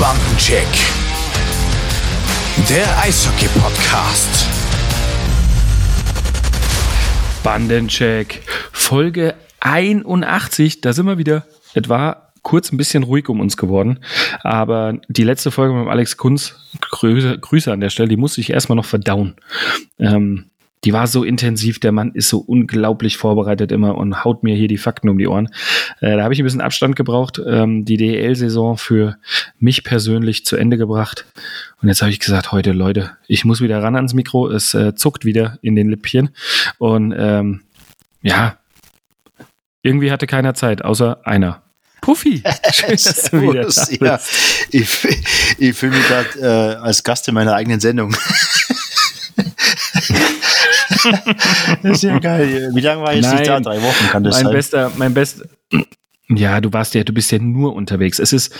Bandencheck. Der Eishockey-Podcast. Bandencheck. Folge 81. Da sind wir wieder. Es war kurz ein bisschen ruhig um uns geworden. Aber die letzte Folge mit Alex Kunz, Grüße, Grüße an der Stelle, die musste ich erstmal noch verdauen. Ähm, die war so intensiv, der Mann ist so unglaublich vorbereitet immer und haut mir hier die Fakten um die Ohren. Äh, da habe ich ein bisschen Abstand gebraucht, ähm, die DEL-Saison für mich persönlich zu Ende gebracht. Und jetzt habe ich gesagt, heute Leute, ich muss wieder ran ans Mikro, es äh, zuckt wieder in den Lippchen. Und ähm, ja, irgendwie hatte keiner Zeit, außer einer. Puffy, schön, dass du wieder da bist. Ja, ich, ich fühle mich gerade äh, als Gast in meiner eigenen Sendung. das ist ja geil. Wie lange war ich nicht da? Drei Wochen kann das mein sein. Bester, mein bester, ja, du warst ja, du bist ja nur unterwegs. Es ist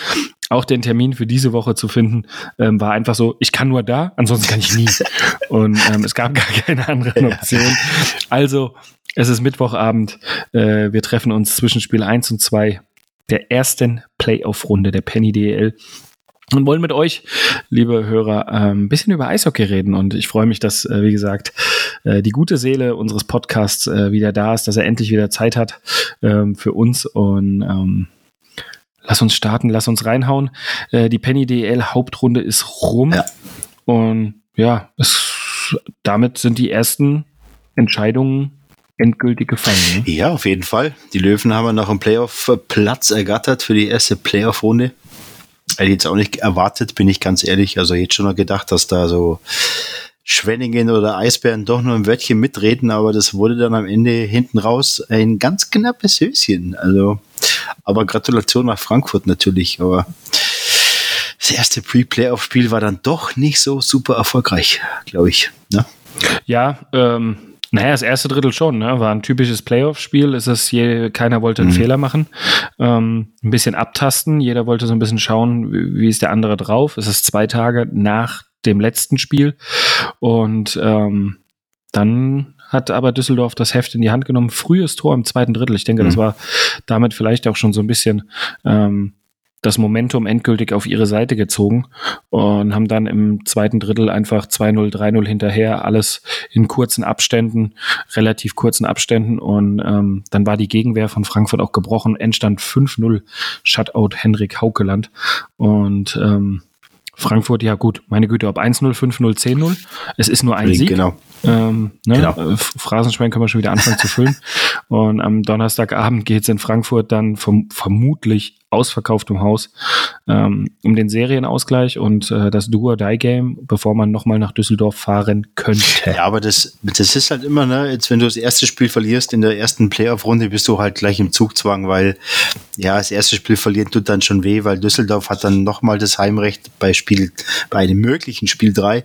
auch den Termin für diese Woche zu finden, ähm, war einfach so, ich kann nur da, ansonsten kann ich nie. Und ähm, es gab gar keine anderen Optionen. Also, es ist Mittwochabend. Äh, wir treffen uns zwischen Spiel 1 und 2 der ersten Playoff-Runde der Penny DL und wollen mit euch, liebe Hörer, ein bisschen über Eishockey reden. Und ich freue mich, dass, äh, wie gesagt, äh, die gute Seele unseres Podcasts äh, wieder da ist, dass er endlich wieder Zeit hat ähm, für uns. Und ähm, lass uns starten, lass uns reinhauen. Die Penny DL Hauptrunde ist rum. Ja. Und ja, es, damit sind die ersten Entscheidungen endgültig gefallen. Ne? Ja, auf jeden Fall. Die Löwen haben noch einen Playoff-Platz ergattert für die erste Playoff-Runde. Hätte jetzt auch nicht erwartet, bin ich ganz ehrlich. Also jetzt schon noch gedacht, dass da so Schwenningen oder Eisbären doch nur ein Wörtchen mitreden, aber das wurde dann am Ende hinten raus ein ganz knappes Höschen. Also, aber Gratulation nach Frankfurt natürlich, aber das erste Pre-Playoff-Spiel war dann doch nicht so super erfolgreich, glaube ich. Ne? Ja, ähm, naja, das erste Drittel schon, ne? War ein typisches Playoff-Spiel. Ist es je, keiner wollte einen mhm. Fehler machen. Ähm, ein bisschen abtasten. Jeder wollte so ein bisschen schauen, wie, wie ist der andere drauf. Es ist zwei Tage nach dem letzten Spiel. Und ähm, dann hat aber Düsseldorf das Heft in die Hand genommen. Frühes Tor im zweiten Drittel. Ich denke, mhm. das war damit vielleicht auch schon so ein bisschen ähm, das Momentum endgültig auf ihre Seite gezogen und haben dann im zweiten Drittel einfach 2-0, 3-0 hinterher, alles in kurzen Abständen, relativ kurzen Abständen und ähm, dann war die Gegenwehr von Frankfurt auch gebrochen, Endstand 5-0, Shutout Henrik Haukeland und ähm, Frankfurt, ja gut, meine Güte, ob 1-0, 5-0, 10-0, es ist nur ein Sieg. Genau. Ähm, ne? genau. Äh, Phrasenschwein können wir schon wieder anfangen zu füllen. Und am Donnerstagabend geht es in Frankfurt dann vom, vermutlich ausverkauftem Haus ähm, um den Serienausgleich und äh, das Do-or-Die-Game, bevor man nochmal nach Düsseldorf fahren könnte. Ja, aber das, das ist halt immer, ne, jetzt wenn du das erste Spiel verlierst in der ersten Playoff-Runde, bist du halt gleich im Zugzwang, weil ja, das erste Spiel verlieren tut dann schon weh, weil Düsseldorf hat dann nochmal das Heimrecht bei Spiel, bei einem möglichen Spiel 3.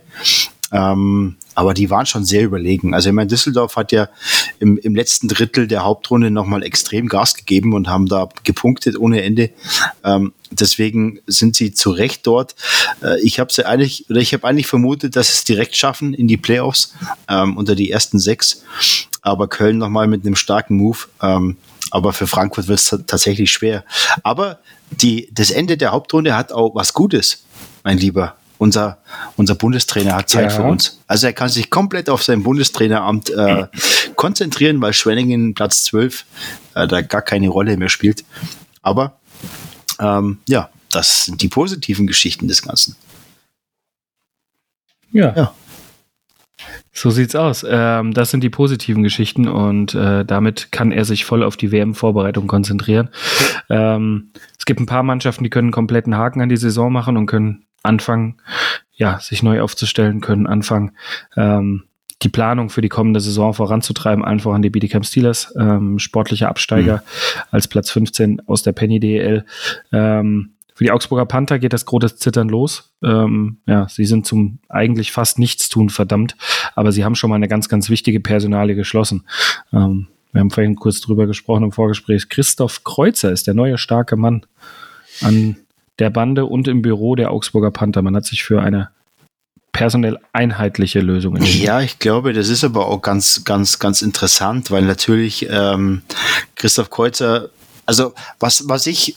Ähm, aber die waren schon sehr überlegen. Also ich meine, Düsseldorf hat ja im, im letzten Drittel der Hauptrunde nochmal extrem Gas gegeben und haben da gepunktet ohne Ende. Ähm, deswegen sind sie zu Recht dort. Äh, ich habe sie eigentlich, oder ich habe eigentlich vermutet, dass sie es direkt schaffen in die Playoffs ähm, unter die ersten sechs. Aber Köln nochmal mit einem starken Move. Ähm, aber für Frankfurt wird es tatsächlich schwer. Aber die, das Ende der Hauptrunde hat auch was Gutes, mein Lieber unser, unser Bundestrainer hat Zeit ja. für uns. Also er kann sich komplett auf sein Bundestraineramt äh, konzentrieren, weil Schwenningen Platz 12 äh, da gar keine Rolle mehr spielt. Aber ähm, ja, das sind die positiven Geschichten des Ganzen. Ja. ja. So sieht's aus. Ähm, das sind die positiven Geschichten und äh, damit kann er sich voll auf die WM-Vorbereitung konzentrieren. Ähm, es gibt ein paar Mannschaften, die können einen kompletten Haken an die Saison machen und können anfangen, ja, sich neu aufzustellen können, anfangen, ähm, die Planung für die kommende Saison voranzutreiben, einfach an die Bietigheim Steelers, ähm, sportlicher Absteiger mhm. als Platz 15 aus der Penny DEL. Ähm, für die Augsburger Panther geht das große Zittern los. Ähm, ja, sie sind zum eigentlich fast nichts tun verdammt, aber sie haben schon mal eine ganz, ganz wichtige Personalie geschlossen. Ähm, wir haben vorhin kurz drüber gesprochen im Vorgespräch. Christoph Kreuzer ist der neue starke Mann an der Bande und im Büro der Augsburger Panther. Man hat sich für eine personell einheitliche Lösung entschieden. Ja, ich glaube, das ist aber auch ganz, ganz, ganz interessant, weil natürlich ähm, Christoph Kreuzer also was, was ich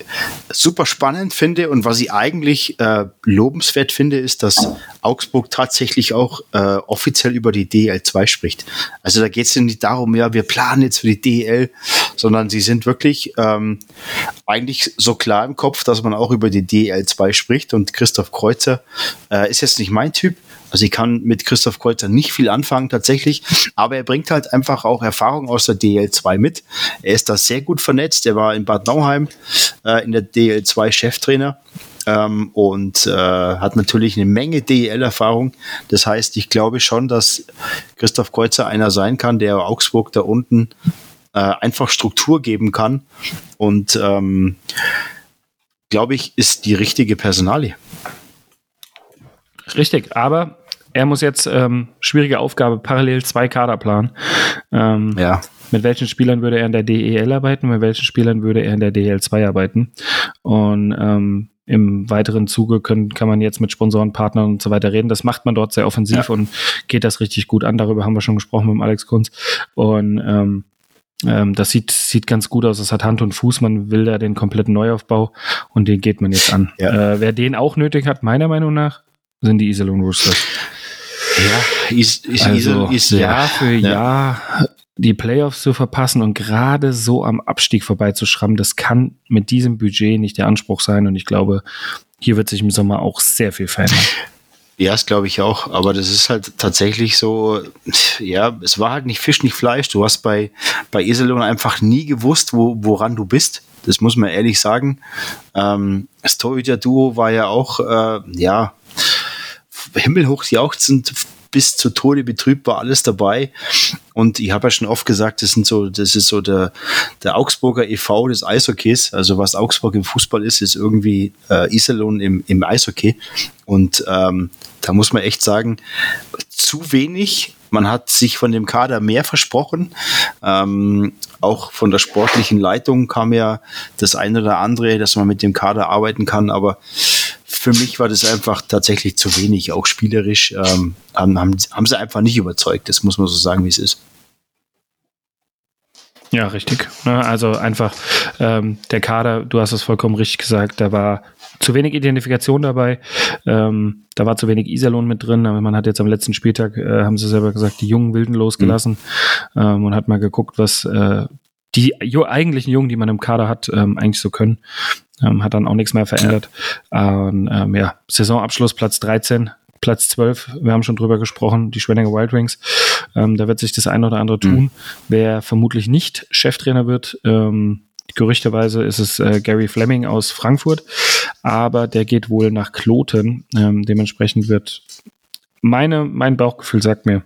super spannend finde und was ich eigentlich äh, lobenswert finde, ist, dass Augsburg tatsächlich auch äh, offiziell über die DL2 spricht. Also da geht es nicht darum, ja, wir planen jetzt für die DL, sondern sie sind wirklich ähm, eigentlich so klar im Kopf, dass man auch über die DL2 spricht. Und Christoph Kreuzer äh, ist jetzt nicht mein Typ, also ich kann mit Christoph Kreuzer nicht viel anfangen tatsächlich, aber er bringt halt einfach auch Erfahrung aus der DL2 mit. Er ist da sehr gut vernetzt. Er war in Bad Nauheim äh, in der DL2 Cheftrainer ähm, und äh, hat natürlich eine Menge DEL-Erfahrung. Das heißt, ich glaube schon, dass Christoph Kreuzer einer sein kann, der Augsburg da unten äh, einfach Struktur geben kann und ähm, glaube ich, ist die richtige Personalie. Richtig, aber er muss jetzt ähm, schwierige Aufgabe parallel zwei Kader planen. Ähm, ja. Mit welchen Spielern würde er in der DEL arbeiten? Mit welchen Spielern würde er in der DL2 arbeiten? Und ähm, im weiteren Zuge können, kann man jetzt mit Sponsoren, Partnern und so weiter reden. Das macht man dort sehr offensiv ja. und geht das richtig gut an. Darüber haben wir schon gesprochen mit dem Alex Kunz. Und ähm, ähm, das sieht, sieht ganz gut aus. Es hat Hand und Fuß. Man will da den kompletten Neuaufbau und den geht man jetzt an. Ja. Äh, wer den auch nötig hat, meiner Meinung nach, sind die Iserlohn Roosters. Ja, ist, ist, also ist Jahr für ja. Jahr die Playoffs zu verpassen und gerade so am Abstieg vorbeizuschrammen, das kann mit diesem Budget nicht der Anspruch sein. Und ich glaube, hier wird sich im Sommer auch sehr viel verändern. Ja, das glaube ich auch. Aber das ist halt tatsächlich so, ja, es war halt nicht Fisch, nicht Fleisch. Du hast bei, bei Iserlohn einfach nie gewusst, wo, woran du bist. Das muss man ehrlich sagen. Ähm, das Torhüter-Duo war ja auch, äh, ja, himmelhoch jauchzend bis zu Tode betrübt war alles dabei. Und ich habe ja schon oft gesagt, das sind so, das ist so der, der Augsburger e.V. des Eishockeys. Also was Augsburg im Fußball ist, ist irgendwie äh, Iserlohn im, im Eishockey. Und ähm, da muss man echt sagen, zu wenig. Man hat sich von dem Kader mehr versprochen. Ähm, auch von der sportlichen Leitung kam ja das eine oder andere, dass man mit dem Kader arbeiten kann. Aber für mich war das einfach tatsächlich zu wenig, auch spielerisch. Ähm, haben, haben, haben sie einfach nicht überzeugt, das muss man so sagen, wie es ist. Ja, richtig. Ne, also einfach ähm, der Kader, du hast es vollkommen richtig gesagt, da war zu wenig Identifikation dabei. Ähm, da war zu wenig Iserlohn mit drin. Aber man hat jetzt am letzten Spieltag, äh, haben sie selber gesagt, die jungen Wilden losgelassen mhm. ähm, und hat mal geguckt, was äh, die eigentlichen Jungen, die man im Kader hat, ähm, eigentlich so können. Ähm, hat dann auch nichts mehr verändert. Ja. Und, ähm, ja, Saisonabschluss Platz 13, Platz 12, wir haben schon drüber gesprochen, die Schwenninger Wild Wings. Ähm, da wird sich das eine oder andere tun. Mhm. Wer vermutlich nicht Cheftrainer wird, ähm, gerüchteweise ist es äh, Gary Fleming aus Frankfurt, aber der geht wohl nach Kloten. Ähm, dementsprechend wird meine, mein Bauchgefühl sagt mir,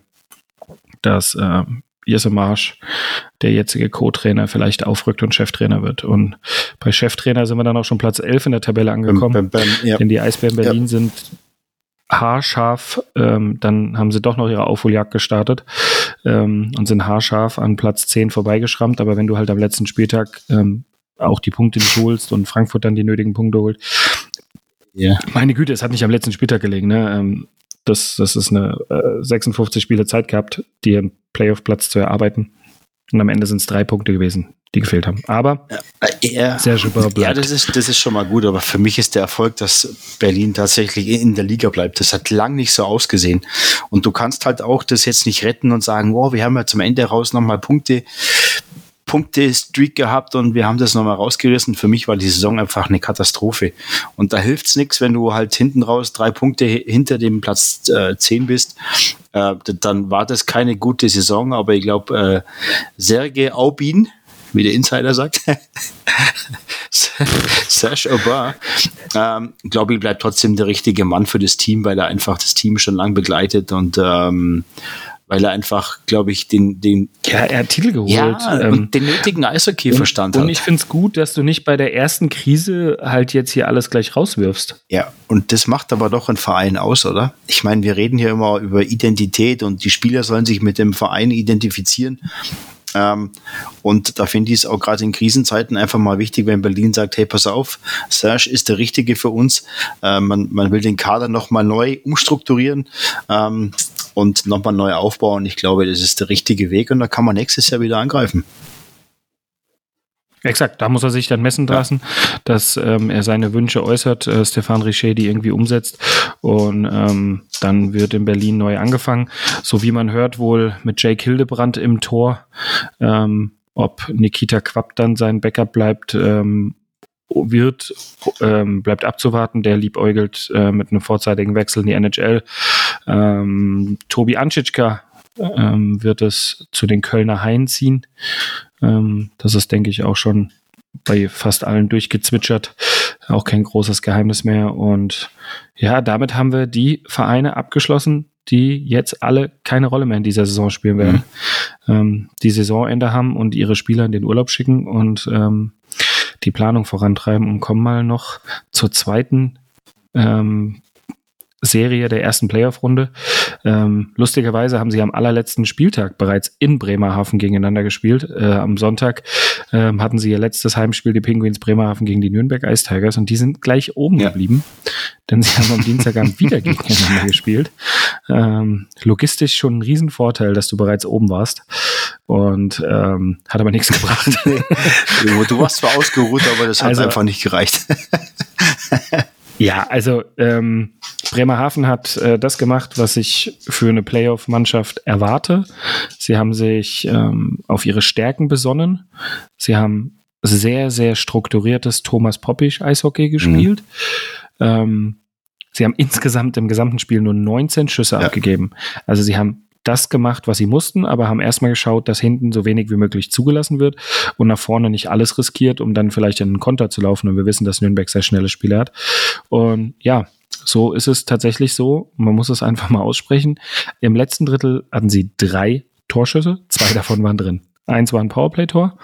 dass äh, Jesse Marsch, der jetzige Co-Trainer, vielleicht aufrückt und Cheftrainer wird. Und bei Cheftrainer sind wir dann auch schon Platz 11 in der Tabelle angekommen. Bam, bam, bam, ja. Denn die Eisbären Berlin ja. sind haarscharf, ähm, dann haben sie doch noch ihre Aufholjagd gestartet ähm, und sind haarscharf an Platz 10 vorbeigeschrammt. Aber wenn du halt am letzten Spieltag ähm, auch die Punkte nicht holst und Frankfurt dann die nötigen Punkte holt, ja. meine Güte, es hat nicht am letzten Spieltag gelegen. Ne? Ähm, das, das ist eine äh, 56 Spiele Zeit gehabt, die ihren Playoff-Platz zu erarbeiten. Und am Ende sind es drei Punkte gewesen, die gefehlt haben. Aber ja, sehr super bleibt. Ja, das ist, das ist schon mal gut, aber für mich ist der Erfolg, dass Berlin tatsächlich in der Liga bleibt. Das hat lang nicht so ausgesehen. Und du kannst halt auch das jetzt nicht retten und sagen, wow, wir haben ja zum Ende raus nochmal Punkte Punkte-Streak gehabt und wir haben das nochmal rausgerissen. Für mich war die Saison einfach eine Katastrophe. Und da hilft es nichts, wenn du halt hinten raus drei Punkte hinter dem Platz äh, 10 bist. Äh, dann war das keine gute Saison, aber ich glaube, äh, Serge Aubin, wie der Insider sagt, Serge Aubin, ähm, glaube ich, bleibt trotzdem der richtige Mann für das Team, weil er einfach das Team schon lang begleitet und ähm, weil er einfach, glaube ich, den, den. Ja, er hat Titel geholt. Ja, ähm, und den nötigen Eishockey-Verstand hat. Und ich finde es gut, dass du nicht bei der ersten Krise halt jetzt hier alles gleich rauswirfst. Ja, und das macht aber doch ein Verein aus, oder? Ich meine, wir reden hier immer über Identität und die Spieler sollen sich mit dem Verein identifizieren. Ähm, und da finde ich es auch gerade in Krisenzeiten einfach mal wichtig, wenn Berlin sagt, hey, pass auf, Serge ist der Richtige für uns. Äh, man, man will den Kader nochmal neu umstrukturieren. Ähm, und nochmal neu aufbauen. Ich glaube, das ist der richtige Weg und da kann man nächstes Jahr wieder angreifen. Exakt, da muss er sich dann messen lassen, dass ähm, er seine Wünsche äußert, äh, Stefan Richer die irgendwie umsetzt und ähm, dann wird in Berlin neu angefangen. So wie man hört wohl mit Jake Hildebrand im Tor, ähm, ob Nikita Quapp dann sein Backup bleibt, ähm, wird, ähm, bleibt abzuwarten. Der liebäugelt äh, mit einem vorzeitigen Wechsel in die NHL. Ähm, Tobi Anschitschka ähm, wird es zu den Kölner Haien ziehen. Ähm, das ist, denke ich, auch schon bei fast allen durchgezwitschert. Auch kein großes Geheimnis mehr. Und ja, damit haben wir die Vereine abgeschlossen, die jetzt alle keine Rolle mehr in dieser Saison spielen werden. Mhm. Ähm, die Saisonende haben und ihre Spieler in den Urlaub schicken und ähm, die Planung vorantreiben und kommen mal noch zur zweiten ähm, Serie der ersten Playoff-Runde. Ähm, lustigerweise haben sie am allerletzten Spieltag bereits in Bremerhaven gegeneinander gespielt. Äh, am Sonntag ähm, hatten sie ihr letztes Heimspiel, die Penguins Bremerhaven gegen die Nürnberg Ice Tigers und die sind gleich oben ja. geblieben, denn sie haben am Dienstagabend wieder gegeneinander gespielt. Ähm, logistisch schon ein Riesenvorteil, dass du bereits oben warst und ähm, hat aber nichts gebracht. du warst zwar ausgeruht, aber das hat also, einfach nicht gereicht. Ja, also ähm, Bremerhaven hat äh, das gemacht, was ich für eine Playoff-Mannschaft erwarte. Sie haben sich ähm, auf ihre Stärken besonnen. Sie haben sehr, sehr strukturiertes Thomas Poppisch Eishockey gespielt. Mhm. Ähm, sie haben insgesamt im gesamten Spiel nur 19 Schüsse ja. abgegeben. Also sie haben das gemacht, was sie mussten, aber haben erstmal geschaut, dass hinten so wenig wie möglich zugelassen wird und nach vorne nicht alles riskiert, um dann vielleicht in einen Konter zu laufen. Und wir wissen, dass Nürnberg sehr schnelle Spieler hat. Und ja, so ist es tatsächlich so. Man muss es einfach mal aussprechen. Im letzten Drittel hatten sie drei Torschüsse, zwei davon waren drin. Eins war ein Powerplay-Tor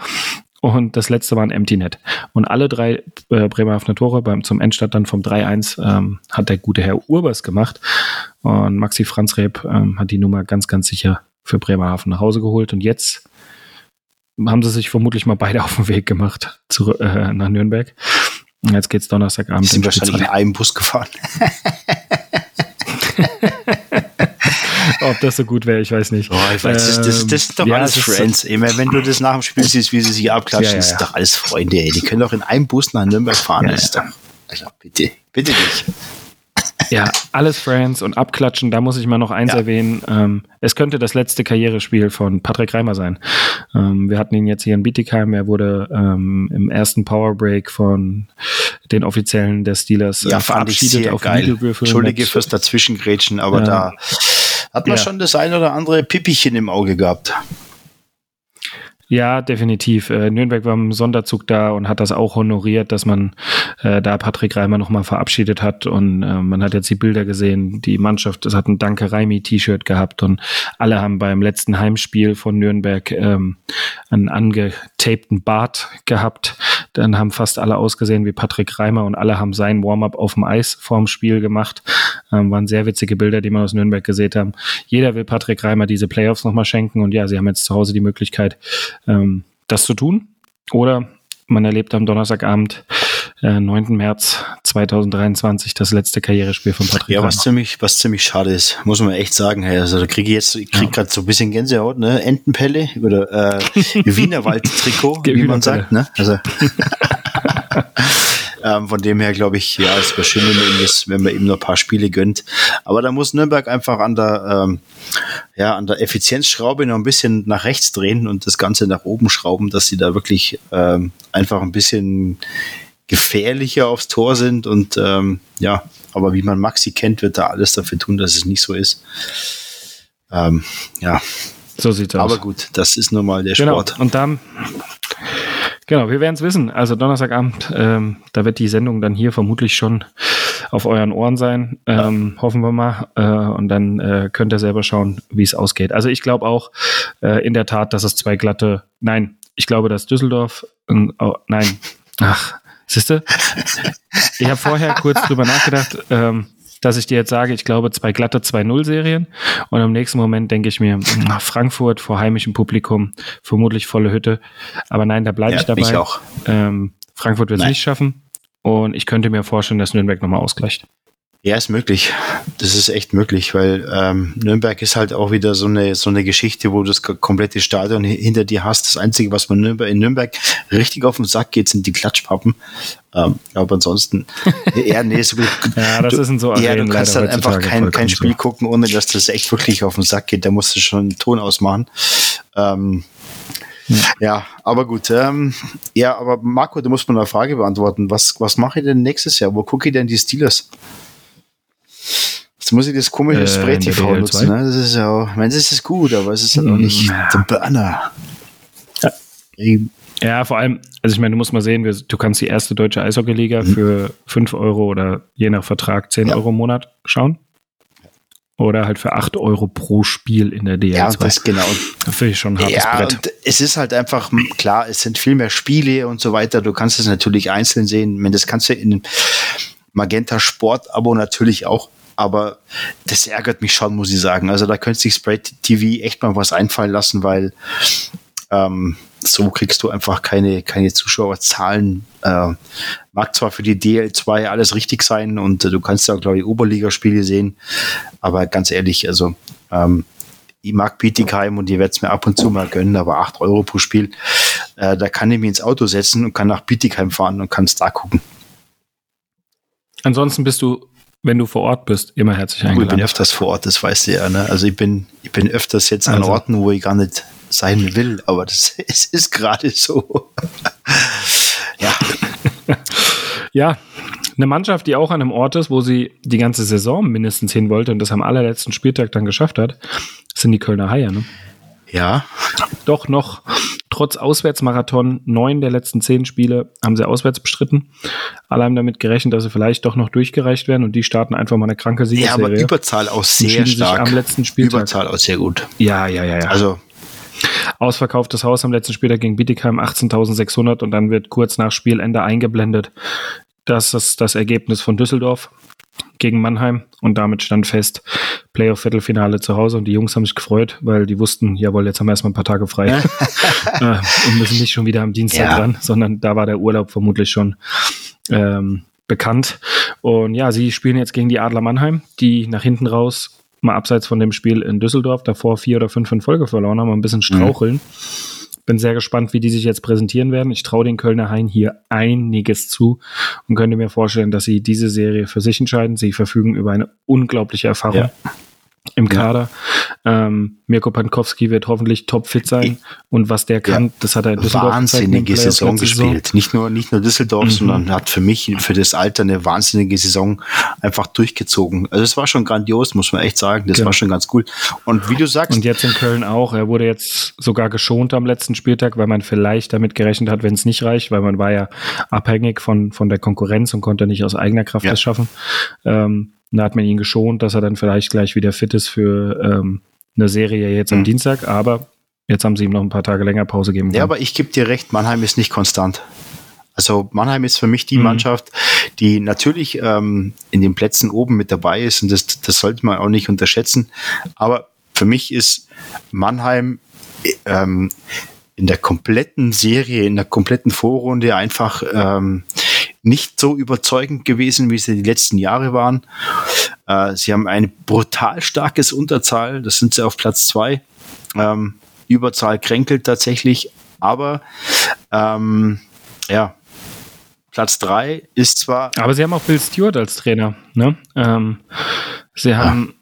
und das letzte war ein Empty Net. Und alle drei äh, Bremerhavener Tore beim, zum Endstand dann vom 3-1 ähm, hat der gute Herr Urbers gemacht. Und Maxi Franz Reb ähm, hat die Nummer ganz, ganz sicher für Bremerhaven nach Hause geholt. Und jetzt haben sie sich vermutlich mal beide auf den Weg gemacht zu, äh, nach Nürnberg. Und jetzt geht's Donnerstagabend. Die sind wahrscheinlich in einem Bus gefahren. Ob das so gut wäre, ich weiß nicht. Oh, ich weiß, das, das, das ist doch ja, alles Friends. Immer wenn du das nach dem Spiel siehst, wie sie sich abklatschen, ja, ja, ist doch alles Freunde. Ey. Die können doch in einem Bus nach Nürnberg fahren. das ist doch, also bitte, bitte nicht. Ja, alles Friends und abklatschen, da muss ich mal noch eins ja. erwähnen. Ähm, es könnte das letzte Karrierespiel von Patrick Reimer sein. Ähm, wir hatten ihn jetzt hier in Bietigheim. Er wurde ähm, im ersten Powerbreak von den Offiziellen der Steelers ja, äh, verabschiedet auf geil. Entschuldige fürs Dazwischengrätschen, aber da hat man ja. schon das ein oder andere Pippichen im Auge gehabt. Ja, definitiv. Äh, Nürnberg war im Sonderzug da und hat das auch honoriert, dass man äh, da Patrick Reimer nochmal verabschiedet hat. Und äh, man hat jetzt die Bilder gesehen. Die Mannschaft das hat ein Danke Reimi-T-Shirt gehabt und alle haben beim letzten Heimspiel von Nürnberg ähm, einen angetapten Bart gehabt. Dann haben fast alle ausgesehen wie Patrick Reimer und alle haben sein Warm-up auf dem Eis vorm Spiel gemacht. Ähm, waren sehr witzige Bilder, die man aus Nürnberg gesehen haben. Jeder will Patrick Reimer diese Playoffs nochmal schenken und ja, sie haben jetzt zu Hause die Möglichkeit, ähm, das zu tun. Oder man erlebt am Donnerstagabend, äh, 9. März 2023, das letzte Karrierespiel von Patrick. Ja, was ziemlich, was ziemlich schade ist, muss man echt sagen. Hey, also da kriege ich jetzt, ich krieg ja. gerade so ein bisschen Gänsehaut, ne? Entenpelle oder äh, Wienerwald-Trikot, wie man sagt, ne? Also Ähm, von dem her glaube ich, ja, es wäre schön, wenn man, ihm das, wenn man ihm noch ein paar Spiele gönnt. Aber da muss Nürnberg einfach an der, ähm, ja, an der Effizienzschraube noch ein bisschen nach rechts drehen und das Ganze nach oben schrauben, dass sie da wirklich ähm, einfach ein bisschen gefährlicher aufs Tor sind und ähm, ja, aber wie man Maxi kennt, wird da alles dafür tun, dass es nicht so ist. Ähm, ja. So sieht's aus. Aber gut, das ist nun mal der genau. Sport. Und dann Genau, wir werden es wissen. Also Donnerstagabend, ähm, da wird die Sendung dann hier vermutlich schon auf euren Ohren sein. Ähm, ja. Hoffen wir mal. Äh, und dann äh, könnt ihr selber schauen, wie es ausgeht. Also ich glaube auch äh, in der Tat, dass es zwei glatte. Nein, ich glaube, dass Düsseldorf. Oh, nein. Ach, siehste? Ich habe vorher kurz drüber nachgedacht. Ähm, dass ich dir jetzt sage, ich glaube zwei glatte 2-0-Serien und im nächsten Moment denke ich mir, Frankfurt vor heimischem Publikum, vermutlich volle Hütte. Aber nein, da bleibe ja, ich dabei. Ich auch. Ähm, Frankfurt wird es nicht schaffen und ich könnte mir vorstellen, dass Nürnberg nochmal ausgleicht. Ja, ist möglich. Das ist echt möglich, weil ähm, Nürnberg ist halt auch wieder so eine, so eine Geschichte, wo du das komplette Stadion hinter dir hast. Das Einzige, was man Nürnberg, in Nürnberg richtig auf den Sack geht, sind die Klatschpappen. Ähm, aber ansonsten, ja, nee, so, ja, das du, ist in so Ja, du kannst dann einfach kein, kein Spiel so. gucken, ohne dass das echt wirklich auf den Sack geht. Da musst du schon einen Ton ausmachen. Ähm, ja. ja, aber gut. Ähm, ja, aber Marco, du musst mir eine Frage beantworten. Was, was mache ich denn nächstes Jahr? Wo gucke ich denn die Steelers? Jetzt muss ich das komische äh, Spray TV nutzen. Ne? Das ist ja, auch, ich meine, das ist gut, aber es ist ja halt auch nicht ja. der Burner. Ja. ja, vor allem, also ich meine, du musst mal sehen, du kannst die erste deutsche Eishockeyliga mhm. für 5 Euro oder je nach Vertrag 10 ja. Euro im Monat schauen. Oder halt für 8 Euro pro Spiel in der DL2. Ja, das genau. Da finde ich schon ein hartes ja, Brett. Und es ist halt einfach, klar, es sind viel mehr Spiele und so weiter. Du kannst es natürlich einzeln sehen. Das kannst du in Magenta Sport Abo natürlich auch aber das ärgert mich schon, muss ich sagen. Also da könnte sich Spray TV echt mal was einfallen lassen, weil ähm, so kriegst du einfach keine, keine Zuschauerzahlen. Äh, mag zwar für die DL2 alles richtig sein und äh, du kannst ja, glaube ich, Oberligaspiele sehen, aber ganz ehrlich, also ähm, ich mag Bietigheim und ihr werdet es mir ab und zu mal gönnen, aber 8 Euro pro Spiel, äh, da kann ich mich ins Auto setzen und kann nach Bietigheim fahren und kann es da gucken. Ansonsten bist du wenn du vor Ort bist, immer herzlich eingeladen. Ich bin öfters vor Ort, das weißt du ja. Ne? Also ich bin, ich bin öfters jetzt also. an Orten, wo ich gar nicht sein will, aber das es ist gerade so. ja. ja, eine Mannschaft, die auch an einem Ort ist, wo sie die ganze Saison mindestens hin wollte und das am allerletzten Spieltag dann geschafft hat, sind die Kölner Haie. Ne? Ja. Doch noch trotz Auswärtsmarathon neun der letzten zehn Spiele haben sie auswärts bestritten. Alle haben damit gerechnet, dass sie vielleicht doch noch durchgereicht werden und die starten einfach mal eine kranke Siegesserie. Ja, aber Überzahl auch sehr stark. Am letzten Spieltag. Überzahl auch sehr gut. Ja, ja, ja, ja. Also Ausverkauftes Haus am letzten Spieltag gegen Bietigheim 18.600 und dann wird kurz nach Spielende eingeblendet, dass das das Ergebnis von Düsseldorf gegen Mannheim und damit stand fest, Playoff-Viertelfinale zu Hause und die Jungs haben sich gefreut, weil die wussten, jawohl, jetzt haben wir erstmal ein paar Tage frei äh, und müssen nicht schon wieder am Dienstag ja. dran, sondern da war der Urlaub vermutlich schon ähm, bekannt. Und ja, sie spielen jetzt gegen die Adler Mannheim, die nach hinten raus mal abseits von dem Spiel in Düsseldorf davor vier oder fünf in Folge verloren haben, ein bisschen mhm. straucheln. Mhm. Bin sehr gespannt, wie die sich jetzt präsentieren werden. Ich traue den Kölner Hain hier einiges zu und könnte mir vorstellen, dass sie diese Serie für sich entscheiden. Sie verfügen über eine unglaubliche Erfahrung. Ja im Kader. Ja. Ähm, Mirko Pankowski wird hoffentlich topfit sein. Und was der kann, ja. das hat er in Düsseldorf Wahnsinnige Saison gespielt. Saison. Nicht nur, nicht nur Düsseldorf, mhm. sondern hat für mich, für das Alter eine wahnsinnige Saison einfach durchgezogen. Also es war schon grandios, muss man echt sagen. Das genau. war schon ganz cool. Und wie du sagst. Und jetzt in Köln auch. Er wurde jetzt sogar geschont am letzten Spieltag, weil man vielleicht damit gerechnet hat, wenn es nicht reicht, weil man war ja abhängig von, von der Konkurrenz und konnte nicht aus eigener Kraft ja. das schaffen. Ähm, da hat man ihn geschont, dass er dann vielleicht gleich wieder fit ist für ähm, eine Serie jetzt am mhm. Dienstag, aber jetzt haben sie ihm noch ein paar Tage länger Pause gegeben. Ja, aber ich gebe dir recht, Mannheim ist nicht konstant. Also Mannheim ist für mich die mhm. Mannschaft, die natürlich ähm, in den Plätzen oben mit dabei ist und das, das sollte man auch nicht unterschätzen. Aber für mich ist Mannheim ähm, in der kompletten Serie, in der kompletten Vorrunde einfach ähm, nicht so überzeugend gewesen, wie sie die letzten Jahre waren. Äh, sie haben ein brutal starkes Unterzahl, das sind sie auf Platz zwei. Ähm, Überzahl kränkelt tatsächlich, aber ähm, ja, Platz drei ist zwar. Aber sie haben auch Bill Stewart als Trainer. Ne? Ähm, sie haben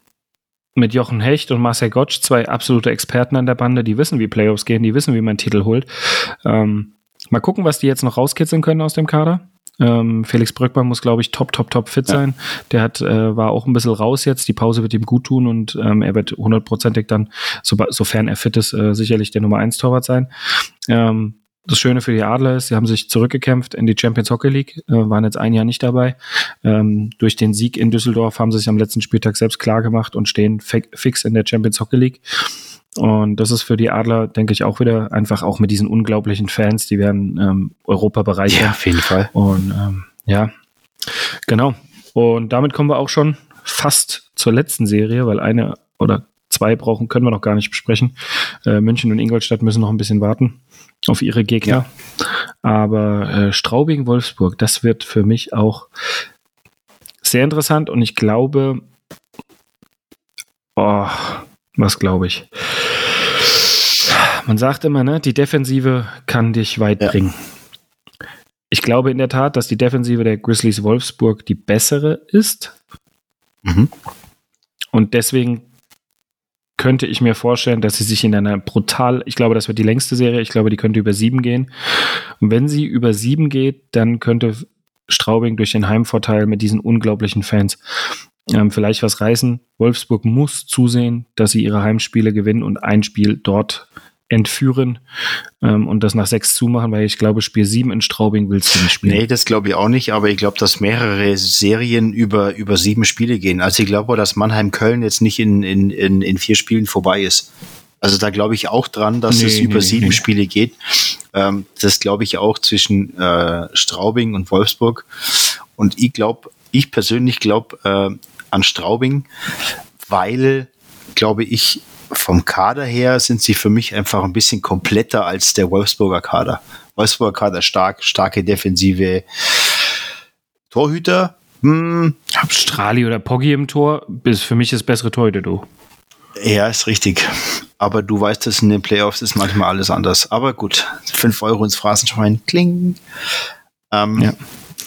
mit Jochen Hecht und Marcel Gottsch zwei absolute Experten an der Bande, die wissen, wie Playoffs gehen, die wissen, wie man Titel holt. Ähm, mal gucken, was die jetzt noch rauskitzeln können aus dem Kader. Ähm, Felix Bröckmann muss, glaube ich, top, top, top fit ja. sein. Der hat, äh, war auch ein bisschen raus jetzt. Die Pause wird ihm gut tun und ähm, er wird hundertprozentig dann, so, sofern er fit ist, äh, sicherlich der Nummer 1 Torwart sein. Ähm, das Schöne für die Adler ist, sie haben sich zurückgekämpft in die Champions Hockey League, äh, waren jetzt ein Jahr nicht dabei. Ähm, durch den Sieg in Düsseldorf haben sie sich am letzten Spieltag selbst klar gemacht und stehen fix in der Champions Hockey League. Und das ist für die Adler, denke ich, auch wieder einfach auch mit diesen unglaublichen Fans, die werden ähm, Europa bereichern. Ja, auf jeden Fall. Und ähm, ja, genau. Und damit kommen wir auch schon fast zur letzten Serie, weil eine oder zwei brauchen, können wir noch gar nicht besprechen. Äh, München und Ingolstadt müssen noch ein bisschen warten auf ihre Gegner. Ja. Aber äh, Straubing-Wolfsburg, das wird für mich auch sehr interessant und ich glaube, oh, was glaube ich? Man sagt immer, ne, die Defensive kann dich weit ja. bringen. Ich glaube in der Tat, dass die Defensive der Grizzlies Wolfsburg die bessere ist. Mhm. Und deswegen könnte ich mir vorstellen, dass sie sich in einer brutal, ich glaube, das wird die längste Serie, ich glaube, die könnte über sieben gehen. Und wenn sie über sieben geht, dann könnte Straubing durch den Heimvorteil mit diesen unglaublichen Fans ähm, vielleicht was reißen. Wolfsburg muss zusehen, dass sie ihre Heimspiele gewinnen und ein Spiel dort entführen ähm, und das nach sechs zumachen, weil ich glaube, Spiel sieben in Straubing willst du nicht spielen. Nee, das glaube ich auch nicht, aber ich glaube, dass mehrere Serien über, über sieben Spiele gehen. Also ich glaube, dass Mannheim-Köln jetzt nicht in, in, in, in vier Spielen vorbei ist. Also da glaube ich auch dran, dass nee, es über nee, sieben nee. Spiele geht. Ähm, das glaube ich auch zwischen äh, Straubing und Wolfsburg. Und ich glaube, ich persönlich glaube äh, an Straubing, weil, glaube ich, vom Kader her sind sie für mich einfach ein bisschen kompletter als der Wolfsburger Kader. Wolfsburger Kader stark, starke Defensive. Torhüter, hm. Strali oder Poggi im Tor ist für mich das bessere Torhüter, du. Ja, ist richtig. Aber du weißt, dass in den Playoffs ist manchmal alles anders. Aber gut, 5 Euro ins Phrasenschwein, kling. Ähm, ja.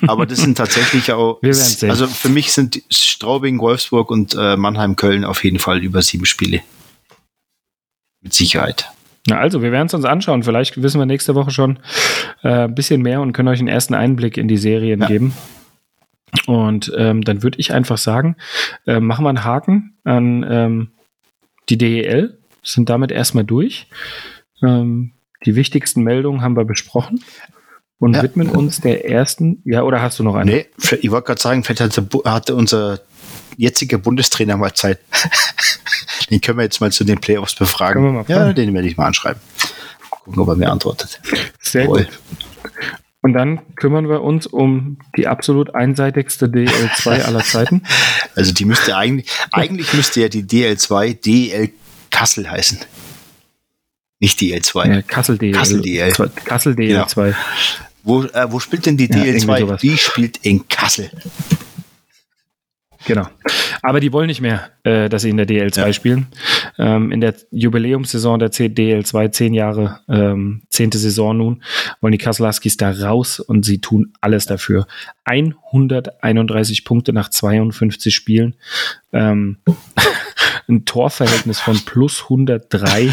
Aber das sind tatsächlich auch, also für mich sind Straubing, Wolfsburg und äh, Mannheim, Köln auf jeden Fall über sieben Spiele. Mit Sicherheit. Na also, wir werden es uns anschauen. Vielleicht wissen wir nächste Woche schon äh, ein bisschen mehr und können euch einen ersten Einblick in die Serien ja. geben. Und ähm, dann würde ich einfach sagen, äh, machen wir einen Haken an ähm, die DEL, sind damit erstmal durch. Ähm, die wichtigsten Meldungen haben wir besprochen und ja. widmen uns der ersten. Ja, oder hast du noch eine? Nee, ich wollte gerade sagen, vielleicht hatte, hatte unser jetziger Bundestrainer mal Zeit. den können wir jetzt mal zu den Playoffs befragen. ja, den werde ich mal anschreiben. Gucken, ob er mir antwortet. Sehr Voll. gut. Und dann kümmern wir uns um die absolut einseitigste DL2 aller Zeiten. Also die müsste eigentlich, eigentlich müsste ja die DL2 DL Kassel heißen. Nicht DL2. Ja, Kassel DL. Kassel DL. Kassel DL2. Genau. Wo, äh, wo spielt denn die DL2? Ja, die spielt in Kassel. Genau. Aber die wollen nicht mehr, äh, dass sie in der DL2 ja. spielen. Ähm, in der Jubiläumssaison der DL2, zehn Jahre, ähm, zehnte Saison nun, wollen die Kasselaskis da raus und sie tun alles dafür. 131 Punkte nach 52 Spielen. Ähm, ein Torverhältnis von plus 103.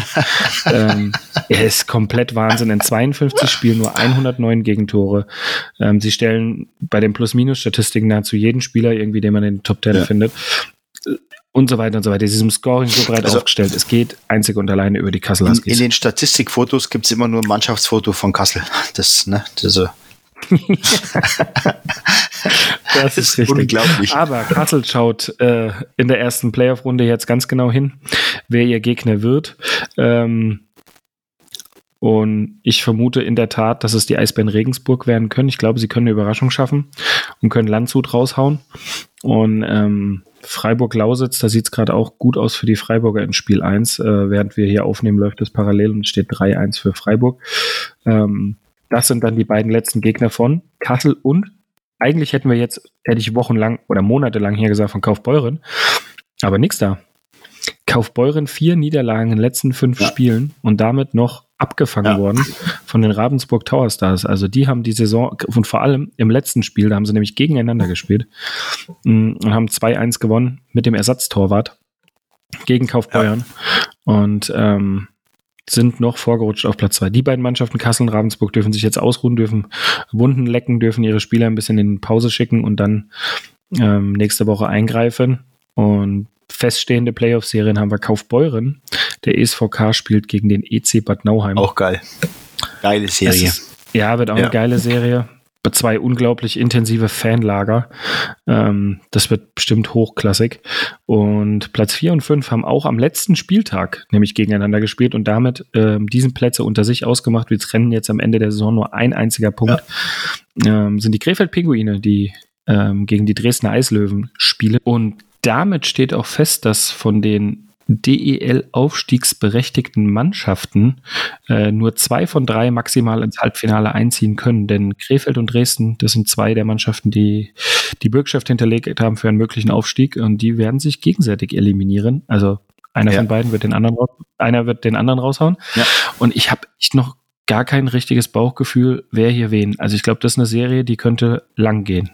ähm, er ist komplett Wahnsinn. In 52 Spielen nur 109 Gegentore. Ähm, sie stellen bei den Plus-Minus-Statistiken nahezu jeden Spieler irgendwie, den man in den Top 10 ja. findet. Und so weiter und so weiter. Diesem Scoring so breit also, aufgestellt. Es geht einzig und alleine über die Kassel. In, in, den Statistikfotos gibt es immer nur ein Mannschaftsfoto von Kassel. Das, ne, das, so. das ist richtig. Unglaublich. Aber Kassel schaut äh, in der ersten Playoff-Runde jetzt ganz genau hin, wer ihr Gegner wird. Ähm, und ich vermute in der Tat, dass es die Eisbären Regensburg werden können. Ich glaube, sie können eine Überraschung schaffen und können Landshut raushauen. Und ähm, Freiburg-Lausitz, da sieht es gerade auch gut aus für die Freiburger in Spiel 1. Äh, während wir hier aufnehmen, läuft es parallel und steht 3-1 für Freiburg. Ähm, das sind dann die beiden letzten Gegner von Kassel und eigentlich hätten wir jetzt, hätte ich wochenlang oder monatelang hier gesagt von Kaufbeuren, aber nichts da. Kaufbeuren vier Niederlagen in den letzten fünf ja. Spielen und damit noch abgefangen ja. worden von den Ravensburg Tower Stars. Also die haben die Saison und vor allem im letzten Spiel, da haben sie nämlich gegeneinander gespielt mm, und haben 2-1 gewonnen mit dem Ersatztorwart gegen Kaufbeuren. Ja. Und ähm, sind noch vorgerutscht auf Platz zwei. Die beiden Mannschaften, Kassel und Ravensburg, dürfen sich jetzt ausruhen, dürfen Wunden lecken, dürfen ihre Spieler ein bisschen in Pause schicken und dann ähm, nächste Woche eingreifen. Und feststehende Playoff-Serien haben wir Kaufbeuren. Der ESVK spielt gegen den EC Bad Nauheim. Auch geil. Geile Serie. Ist, ja, wird auch ja. eine geile Serie zwei unglaublich intensive Fanlager. Ähm, das wird bestimmt hochklassig. Und Platz 4 und 5 haben auch am letzten Spieltag nämlich gegeneinander gespielt und damit ähm, diesen Plätze unter sich ausgemacht. Wir trennen jetzt am Ende der Saison nur ein einziger Punkt. Ja. Ähm, sind die Krefeld-Pinguine, die ähm, gegen die Dresdner Eislöwen spielen. Und damit steht auch fest, dass von den DEL-aufstiegsberechtigten Mannschaften äh, nur zwei von drei maximal ins Halbfinale einziehen können. Denn Krefeld und Dresden, das sind zwei der Mannschaften, die die Bürgschaft hinterlegt haben für einen möglichen Aufstieg und die werden sich gegenseitig eliminieren. Also einer ja. von beiden wird den anderen, einer wird den anderen raushauen. Ja. Und ich habe echt noch gar kein richtiges Bauchgefühl, wer hier wen. Also ich glaube, das ist eine Serie, die könnte lang gehen.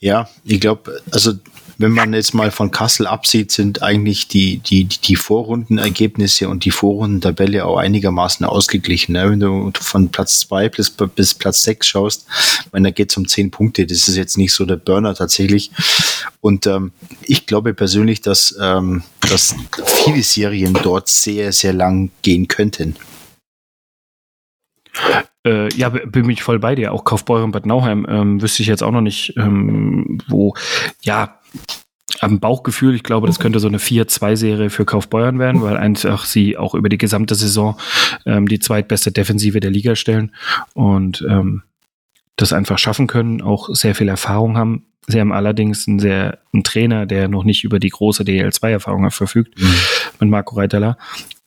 Ja, ich glaube, also wenn man jetzt mal von Kassel absieht, sind eigentlich die, die, die Vorrundenergebnisse und die Vorrundentabelle auch einigermaßen ausgeglichen. Ne? Wenn du von Platz zwei bis, bis Platz sechs schaust, wenn da geht es um zehn Punkte. Das ist jetzt nicht so der Burner tatsächlich. Und ähm, ich glaube persönlich, dass, ähm, dass viele Serien dort sehr, sehr lang gehen könnten. Äh, ja, bin ich voll bei dir. Auch Kaufbeuren Bad Nauheim ähm, wüsste ich jetzt auch noch nicht, ähm, wo, ja, am Bauchgefühl, ich glaube, das könnte so eine 4-2-Serie für Kaufbeuern werden, weil einfach sie auch über die gesamte Saison ähm, die zweitbeste Defensive der Liga stellen und ähm, das einfach schaffen können, auch sehr viel Erfahrung haben. Sie haben allerdings einen, sehr, einen Trainer, der noch nicht über die große DL2-Erfahrung verfügt, mhm. mit Marco Reiteler.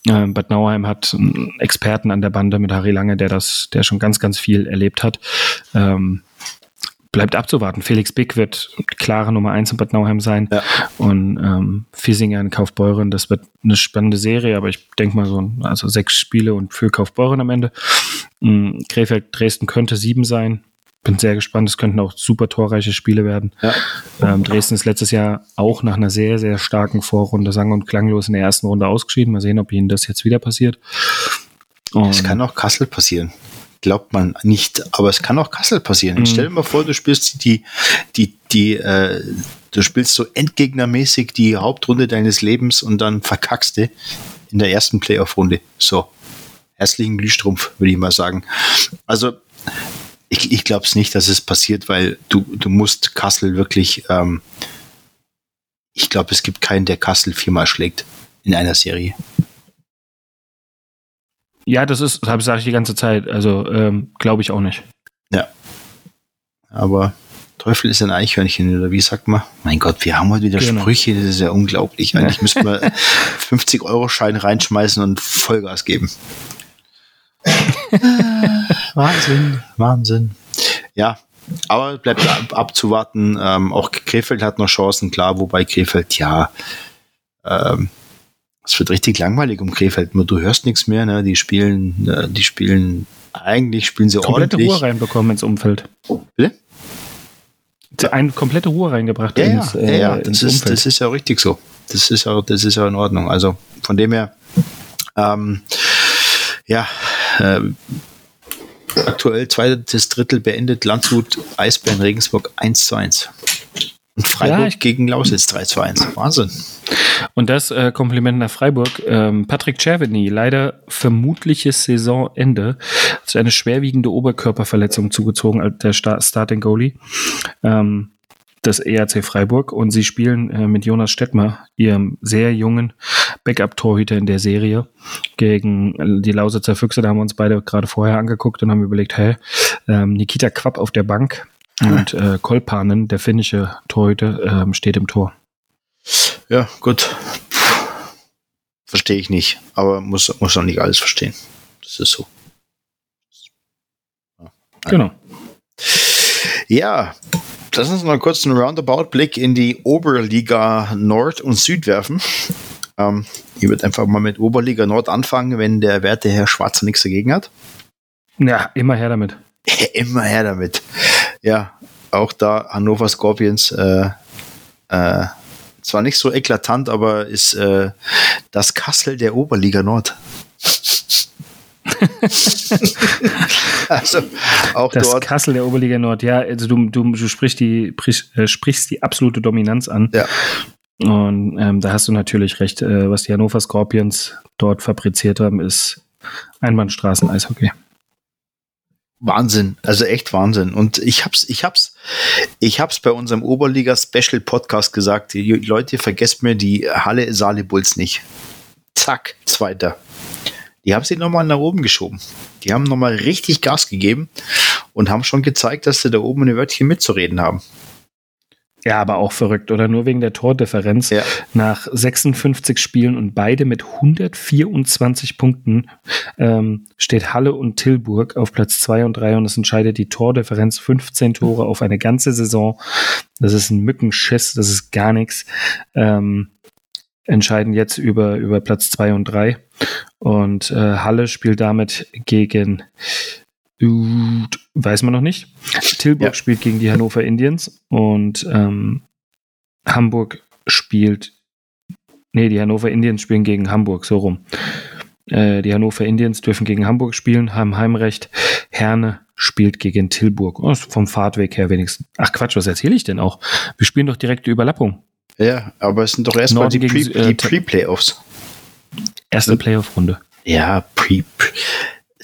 Ähm, Bad Nauheim hat einen Experten an der Bande mit Harry Lange, der das, der schon ganz, ganz viel erlebt hat. Ähm, bleibt abzuwarten. Felix Bick wird klare Nummer eins in Bad Nauheim sein. Ja. Und ähm, Fiesinger in Kaufbeuren, das wird eine spannende Serie, aber ich denke mal so, also sechs Spiele und für Kaufbeuren am Ende. Ähm, Krefeld Dresden könnte sieben sein bin sehr gespannt. Es könnten auch super torreiche Spiele werden. Ja. Ähm, Dresden ist letztes Jahr auch nach einer sehr, sehr starken Vorrunde sang- und klanglos in der ersten Runde ausgeschieden. Mal sehen, ob ihnen das jetzt wieder passiert. Es kann auch Kassel passieren. Glaubt man nicht, aber es kann auch Kassel passieren. Mhm. Stell dir mal vor, du spielst die, die, die, äh, du spielst so endgegnermäßig die Hauptrunde deines Lebens und dann verkackst du in der ersten Playoff-Runde. So. Herzlichen Glühstrumpf, würde ich mal sagen. Also, ich, ich glaube es nicht, dass es passiert, weil du, du musst Kassel wirklich, ähm, ich glaube, es gibt keinen, der Kassel viermal schlägt in einer Serie. Ja, das ist, das sage ich die ganze Zeit. Also ähm, glaube ich auch nicht. Ja. Aber Teufel ist ein Eichhörnchen, oder wie sagt man? Mein Gott, wir haben heute wieder genau. Sprüche, das ist ja unglaublich. Eigentlich müssten wir 50-Euro-Schein reinschmeißen und Vollgas geben. Wahnsinn, Wahnsinn. Ja, aber bleibt ab, abzuwarten. Ähm, auch Krefeld hat noch Chancen, klar, wobei Krefeld, ja, ähm, es wird richtig langweilig um Krefeld. Du hörst nichts mehr, ne? Die spielen, äh, die spielen, eigentlich spielen sie komplette ordentlich. Ruhe reinbekommen ins Umfeld. Bitte? Eine komplette Ruhe reingebracht ja, ins, äh, ja, ja, das ist, Umfeld. das ist ja richtig so. Das ist ja, das ist ja in Ordnung. Also von dem her, ähm, ja, äh, aktuell zweites Drittel beendet Landshut Eisbären Regensburg 1 zu 1. Und Freiburg ja, gegen Lausitz 3 zu 1. Wahnsinn. Und das äh, Kompliment nach Freiburg. Ähm, Patrick Czerveny, leider vermutliches Saisonende, hat sich eine schwerwiegende Oberkörperverletzung zugezogen als der Starting Goalie. Ähm, des ERC Freiburg und sie spielen äh, mit Jonas Stettmer, ihrem sehr jungen Backup-Torhüter in der Serie, gegen die Lausitzer Füchse. Da haben wir uns beide gerade vorher angeguckt und haben überlegt, hey, ähm, Nikita Quapp auf der Bank und äh, Kolpanen, der finnische Torhüter, ähm, steht im Tor. Ja, gut. Verstehe ich nicht, aber muss, muss auch nicht alles verstehen. Das ist so. Ja, genau. Ja, Lass uns mal kurz einen Roundabout-Blick in die Oberliga Nord und Süd werfen. Ähm, ich würde einfach mal mit Oberliga Nord anfangen, wenn der werte Herr Schwarzer nichts dagegen hat. Ja, immer her damit. immer her damit. Ja, auch da Hannover Scorpions, äh, äh, zwar nicht so eklatant, aber ist äh, das Kassel der Oberliga Nord. also auch das dort. Kassel der Oberliga Nord, ja, also du, du, du sprichst, die, äh, sprichst die absolute Dominanz an. Ja. Und ähm, da hast du natürlich recht, äh, was die Hannover Scorpions dort fabriziert haben, ist Einbahnstraßen-Eishockey. Wahnsinn, also echt Wahnsinn. Und ich hab's, ich hab's, ich hab's bei unserem Oberliga Special Podcast gesagt. Leute, vergesst mir die Halle Saale Bulls nicht. Zack, zweiter. Die haben sie nochmal nach oben geschoben. Die haben nochmal richtig Gas gegeben und haben schon gezeigt, dass sie da oben ein Wörtchen mitzureden haben. Ja, aber auch verrückt, oder? Nur wegen der Tordifferenz. Ja. Nach 56 Spielen und beide mit 124 Punkten ähm, steht Halle und Tilburg auf Platz 2 und 3 und es entscheidet die Tordifferenz 15 Tore auf eine ganze Saison. Das ist ein Mückenschiss, das ist gar nichts. Ähm, entscheiden jetzt über, über Platz 2 und 3. Und äh, Halle spielt damit gegen weiß man noch nicht. Tilburg Ja. spielt gegen die Hannover Indians und ähm, Hamburg spielt. Nee, die Hannover Indians spielen gegen Hamburg, so rum. Äh, die Hannover Indians dürfen gegen Hamburg spielen, haben Heimrecht. Herne spielt gegen Tilburg. Oh, vom Fahrtweg her wenigstens. Ach Quatsch, was erzähle ich denn auch? Wir spielen doch direkte Überlappung. Ja, aber es sind doch erstmal die, gegen Pre Sü- äh, die Pre-Playoffs. Erste Playoff-Runde. Ja, Pre.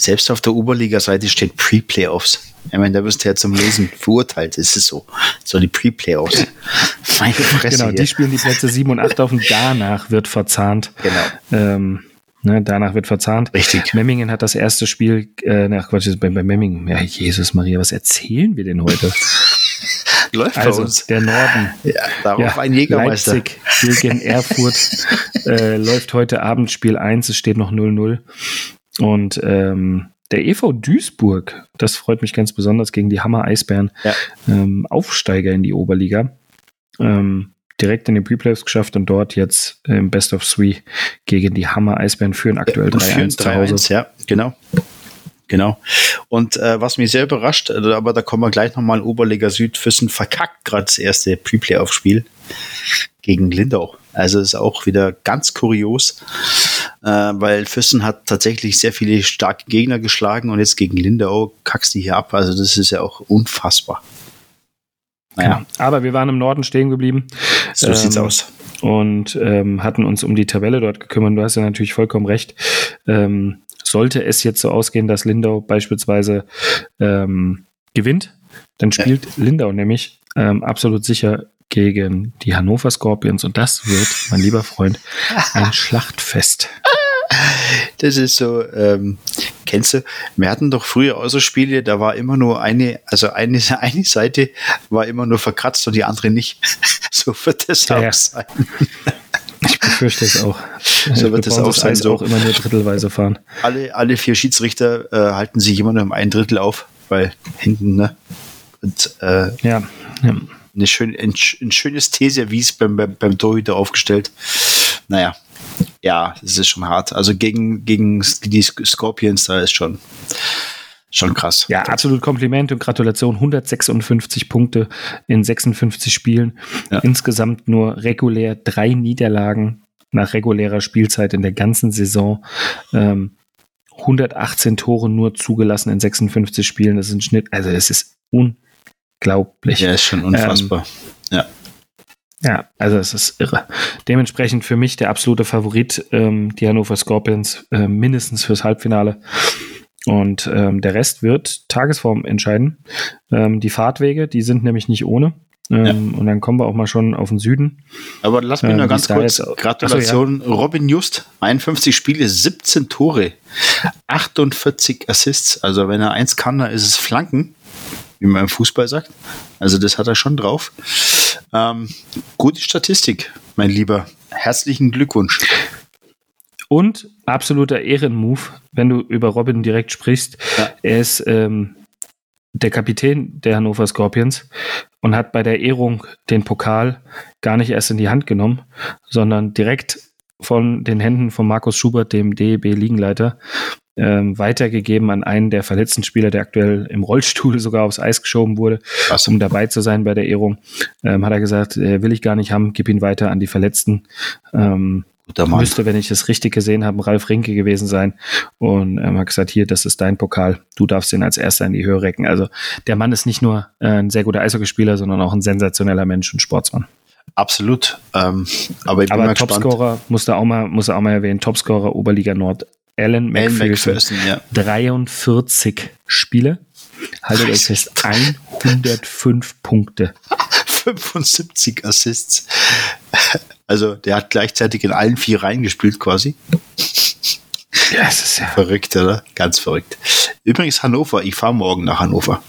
Selbst auf der Oberliga-Seite steht Pre-Playoffs. Ich meine, da wirst du ja zum Lesen verurteilt. Es ist so. So die Pre-Playoffs. Meine Fresse. Genau, hier. die spielen die Plätze 7 und 8 auf und danach wird verzahnt. Genau. Ähm, ne, danach wird verzahnt. Richtig. Memmingen hat das erste Spiel, äh, nach Quatsch, bei, bei Memmingen. Ja, Jesus Maria, was erzählen wir denn heute? Läuft bei Also, uns. der Norden. Ja, darauf Ja, ein Jägermeister. Leipzig gegen Erfurt äh, läuft heute Abend Spiel 1, es steht noch 0-0. Und ähm, der EV Duisburg, das freut mich ganz besonders, gegen die Hammer Eisbären, Ja. ähm, Aufsteiger in die Oberliga. Ähm, direkt in den Preplayoffs geschafft und dort jetzt im Best of Three gegen die Hammer Eisbären führen aktuell Und führen 3-1 zu Hause. 3-1, ja, genau. Genau. Und äh, was mich sehr überrascht, äh, aber da kommen wir gleich nochmal, Oberliga Süd, Füssen verkackt gerade das erste Pre-Playoff-Spiel gegen Lindau. Also ist auch wieder ganz kurios, äh, weil Füssen hat tatsächlich sehr viele starke Gegner geschlagen und jetzt gegen Lindau kackst die hier ab. Also das ist ja auch unfassbar. Naja, Genau. Aber wir waren im Norden stehen geblieben. so Ähm, sieht's aus. und ähm, hatten uns um die Tabelle dort gekümmert. Du hast ja natürlich vollkommen recht. Ähm, sollte es jetzt so ausgehen, dass Lindau beispielsweise ähm, gewinnt, dann spielt Lindau nämlich ähm, absolut sicher gegen die Hannover Scorpions und das wird, mein lieber Freund, ein Schlachtfest. Das ist so, ähm, kennst du, wir hatten doch früher auch so Spiele, da war immer nur eine, also eine, eine Seite war immer nur verkratzt und die andere nicht. so wird das Ja, auch ja. sein. Ich befürchte es auch. So wird es auch sein, so. auch immer nur drittelweise fahren. Alle, alle vier Schiedsrichter äh, halten sich immer nur im ein Drittel auf, weil hinten, ne? Und äh, Ja, ja. Eine schön, ein, ein schönes T-Service beim, beim, beim Torhüter aufgestellt. Naja, ja, das ist schon hart. Also gegen, gegen die Scorpions, da ist schon, schon krass. Ja, absolut Kompliment und Gratulation. 156 Punkte in 56 Spielen. Ja. Insgesamt nur regulär drei Niederlagen nach regulärer Spielzeit in der ganzen Saison. Ähm, 118 Tore nur zugelassen in 56 Spielen. Das ist ein Schnitt. Also, es ist unglaublich. Ja, ist schon unfassbar. ja. Ja, also es ist irre. Dementsprechend für mich der absolute Favorit, ähm, die Hannover Scorpions, äh, mindestens fürs Halbfinale. Und ähm, der Rest wird Tagesform entscheiden. Ähm, die Fahrtwege, die sind nämlich nicht ohne. Ähm, Und dann kommen wir auch mal schon auf den Süden. Aber lass mich Ähm, nur ganz kurz. jetzt- Gratulation, Robin Just, 51 Spiele, 17 Tore, 48 Assists. Also wenn er eins kann, dann ist es Flanken, wie man im Fußball sagt. Also das hat er schon drauf. Ähm, gute Statistik, mein Lieber. Herzlichen Glückwunsch. Und absoluter Ehrenmove, wenn du über Robin direkt sprichst. Ja. Er ist ähm, der Kapitän der Hannover Scorpions und hat bei der Ehrung den Pokal gar nicht erst in die Hand genommen, sondern direkt von den Händen von Markus Schubert, dem DEB-Liegenleiter, ähm, weitergegeben an einen der verletzten Spieler, der aktuell im Rollstuhl sogar aufs Eis geschoben wurde, Krass. um dabei zu sein bei der Ehrung. Ähm, hat er gesagt, äh, will ich gar nicht haben, gib ihn weiter an die Verletzten. Ähm, müsste, wenn ich es richtig gesehen habe, Ralf Rinke gewesen sein. Und ähm, hat gesagt, hier, das ist dein Pokal. Du darfst ihn als erster in die Höhe recken. Also der Mann ist nicht nur äh, ein sehr guter Eishockeyspieler, sondern auch ein sensationeller Mensch und Sportsmann. Absolut. Ähm, aber ich bin Aber mal gespannt. Topscorer musste auch mal, muss er auch mal erwähnen, Topscorer Oberliga Nord, Alan McPherson. McPherson, ja. 43 Spiele. Haltet euch fest, 105 Punkte. 75 Assists. Also der hat gleichzeitig in allen vier Reihen gespielt quasi. Ja, es ist ja. Verrückt, oder? Ganz verrückt. Übrigens Hannover, ich fahre morgen nach Hannover.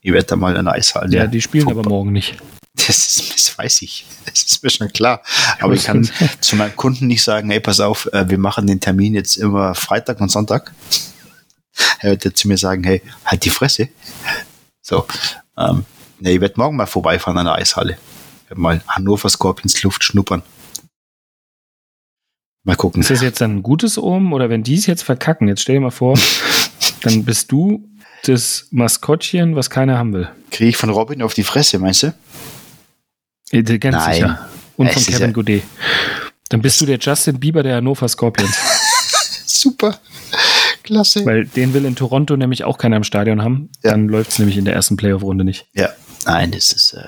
Ich werde da mal in der Eishalle. Ja, die spielen vorbei- aber morgen nicht. Das, ist, das weiß ich. Das ist mir schon klar. Aber ich kann zu meinem Kunden nicht sagen, hey, pass auf, äh, wir machen den Termin jetzt immer Freitag und Sonntag. Er wird zu mir sagen, hey, halt die Fresse. So, ähm, nee, ich werde morgen mal vorbeifahren an der Eishalle. Mal Hannover Scorpions Luft schnuppern. Mal gucken. Ist das jetzt dann ein gutes Omen oder wenn die es jetzt verkacken, jetzt stell dir mal vor, dann bist du das Maskottchen, was keiner haben will. Kriege ich von Robin auf die Fresse, meinst du? Äh, Ganz Nein. sicher. Und Es von Kevin ja- Godet. Dann bist du der Justin Bieber der Hannover Scorpions. Super. Klasse. weil den will in Toronto nämlich auch keiner im Stadion haben. Ja. Dann läuft es nämlich in der ersten Playoff-Runde nicht. Ja, nein, das ist. Äh,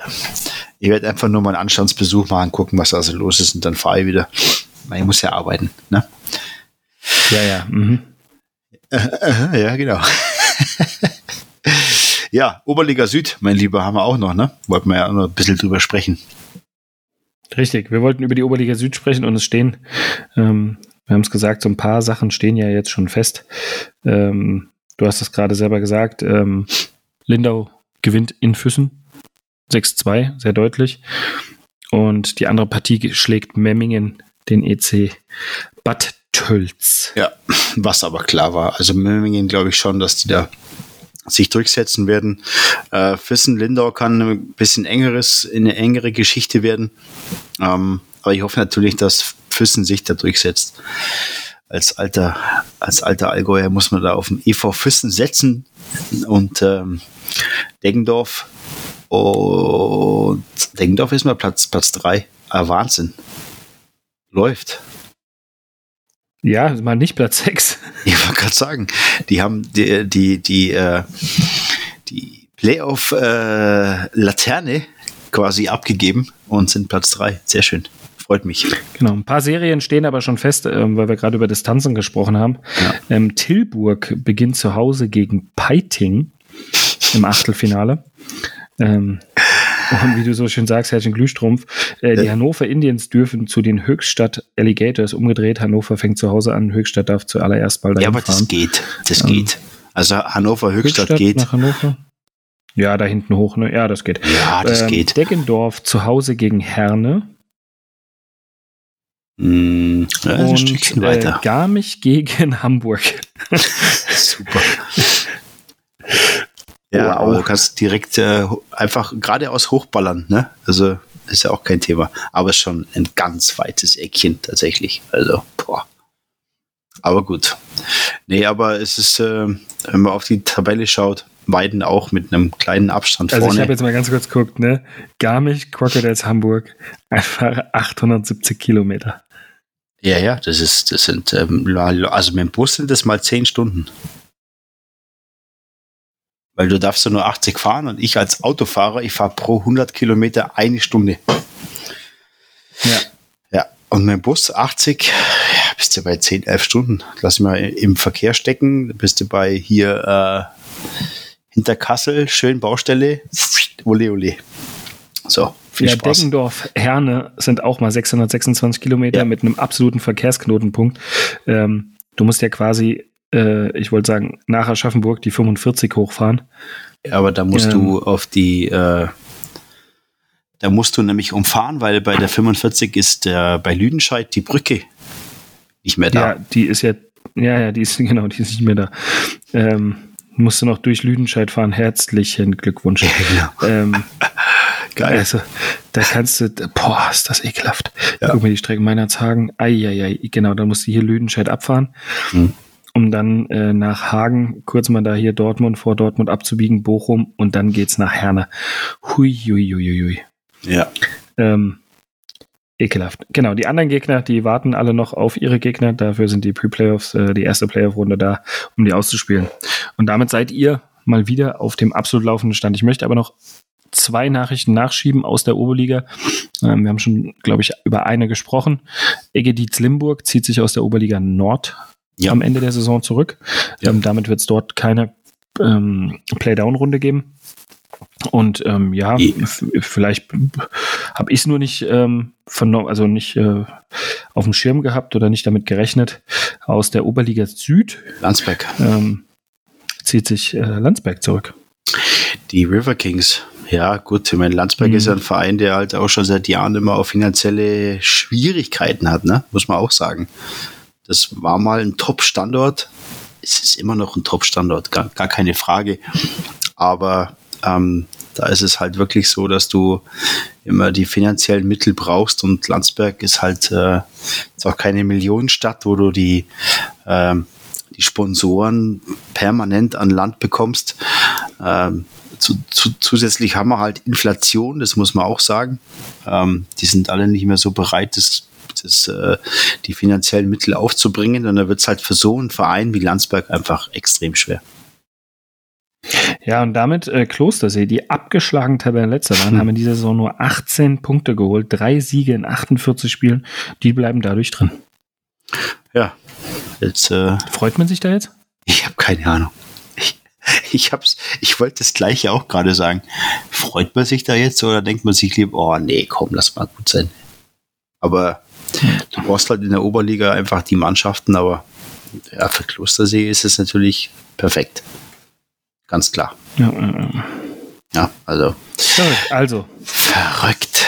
ich werde einfach nur mal einen Anstandsbesuch machen, gucken, was da so los ist und dann fahre ich wieder. Ich muss ja arbeiten, ne? Ja, ja. Mhm. Äh, ja, genau. ja, Oberliga Süd, mein Lieber, haben wir auch noch, ne? Wollten wir ja noch ein bisschen drüber sprechen. Richtig, wir wollten über die Oberliga Süd sprechen und es stehen, ähm, wir haben es gesagt, so ein paar Sachen stehen ja jetzt schon fest. Ähm, du hast es gerade selber gesagt, ähm, Lindau gewinnt in Füssen 6-2, sehr deutlich. Und die andere Partie schlägt Memmingen den EC Bad Tölz. Ja, was aber klar war. Also Memmingen glaube ich schon, dass die da sich durchsetzen werden. Äh, Füssen-Lindau kann ein bisschen engeres, eine engere Geschichte werden. Ähm, aber ich hoffe natürlich, dass Füssen sich da durchsetzt. Als alter, als alter Allgäuer muss man da auf den EV Füssen setzen und ähm, Deggendorf und Deggendorf ist mal Platz, Platz drei. Ah, Wahnsinn. Läuft. Ja, mal nicht Platz 6. Ich wollte gerade sagen, die haben die, die, die, äh, die Playoff-Laterne quasi abgegeben und sind Platz 3. Sehr schön. Freut mich. Genau, ein paar Serien stehen aber schon fest, ähm, weil wir gerade über Distanzen gesprochen haben. Ja. Ähm, Tilburg beginnt zu Hause gegen Peiting im Achtelfinale. Ähm, und wie du so schön sagst, Herrchen Glühstrumpf, äh, die Ja. Hannover Indians dürfen zu den Höchstadt Alligators umgedreht. Hannover fängt zu Hause an, Höchstadt darf zuallererst mal Ja, dahin aber das fahren. geht. Das Ähm, geht. Also Hannover Höchstadt, geht. nach Hannover. Ja, da hinten hoch, ne? Ja, das geht. Ja, das Ähm, geht. Deggendorf zu Hause gegen Herne. Mm, ja, ein und Stückchen äh, weiter. Garmisch gegen Hamburg. Super. Ja, aber du kannst direkt äh, einfach geradeaus hochballern, ne? Also ist ja auch kein Thema. Aber ist schon ein ganz weites Eckchen tatsächlich. Also, boah. Aber gut. Nee, aber es ist, äh, wenn man auf die Tabelle schaut, Weiden auch mit einem kleinen Abstand Also ich vorne. habe jetzt mal ganz kurz geguckt, ne? Garmisch, Crocodiles Hamburg, einfach 870 Kilometer. ja, ja, das ist, das sind, ähm, also mit dem Bus sind das mal zehn Stunden. Weil du darfst ja nur 80 fahren und ich als Autofahrer, ich fahre pro 100 Kilometer eine Stunde. Ja. Ja, und dem Bus 80, ja, bist du bei 10, 11 Stunden. Lass mal im Verkehr stecken, bist du bei hier äh, hinter Kassel, schön Baustelle, ole ole. So, viel ja, Spaß. Deggendorf, Herne sind auch mal 626 Kilometer Ja. mit einem absoluten Verkehrsknotenpunkt. Ähm, du musst ja quasi, äh, ich wollte sagen, nach Aschaffenburg die 45 hochfahren. Aber da musst Ähm. du auf die, äh, da musst du nämlich umfahren, weil bei der 45 ist äh, bei Lüdenscheid die Brücke nicht mehr da. Ja, die ist ja, ja, ja, die ist, genau, die ist nicht mehr da. Ähm, musst du noch durch Lüdenscheid fahren. Herzlichen Glückwunsch. genau. ähm, Geil. Also, da kannst du, boah, ist das ekelhaft. Ja. Guck mal die Strecken Meinerzhagen. Eieiei, genau, dann musst du hier Lüdenscheid abfahren, Hm. Um dann äh, nach Hagen, kurz mal da hier Dortmund, vor Dortmund abzubiegen, Bochum und dann geht's nach Herne. Hui, hui, hui, hui, hui. Ja. Ähm, ekelhaft. Genau, die anderen Gegner, die warten alle noch auf ihre Gegner. Dafür sind die Pre-Playoffs, äh, die erste Playoff-Runde da, um die auszuspielen. Und damit seid ihr mal wieder auf dem absolut laufenden Stand. Ich möchte aber noch zwei Nachrichten nachschieben aus der Oberliga. Ähm, wir haben schon, glaube ich, über eine gesprochen. Egediz Limburg zieht sich aus der Oberliga Nord Ja. am Ende der Saison zurück. Ja. Ähm, damit wird es dort keine ähm, Playdown-Runde geben. Und ähm, ja, vielleicht habe ich es nur nicht ähm, vernommen, also nicht äh, auf dem Schirm gehabt oder nicht damit gerechnet. Aus der Oberliga Süd Landsberg. ähm, zieht sich äh, Landsberg zurück. Die River Kings Ja, gut, ich meine, Landsberg Mhm. ist ja ein Verein, der halt auch schon seit Jahren immer auch finanzielle Schwierigkeiten hat, ne? Muss man auch sagen. Das war mal ein Top-Standort. Es ist immer noch ein Top-Standort, gar, gar keine Frage. Aber ähm, da ist es halt wirklich so, dass du immer die finanziellen Mittel brauchst und Landsberg ist halt äh, ist auch keine Millionenstadt, wo du die, ähm, die Sponsoren permanent an Land bekommst. Ähm, zu, zu, zusätzlich haben wir halt Inflation, das muss man auch sagen. Ähm, die sind alle nicht mehr so bereit, das, das, äh, die finanziellen Mittel aufzubringen. Und da wird es halt für so einen Verein wie Landsberg einfach extrem schwer. Ja, und damit äh, Klostersee, die abgeschlagen Tabellenletzter waren, Hm. haben in dieser Saison nur 18 Punkte geholt, drei Siege in 48 Spielen. Die bleiben dadurch drin. Ja, jetzt, äh, Freut man sich da jetzt? ich habe keine Ahnung. Ich, ich, hab's, ich wollte das Gleiche auch gerade sagen. Freut man sich da jetzt oder denkt man sich lieber, oh nee, komm, lass mal gut sein. Aber du brauchst halt in der Oberliga einfach die Mannschaften, aber ja, für Klostersee ist es natürlich perfekt. Ganz klar. Ja, Ja, also verrückt. Also, verrückt.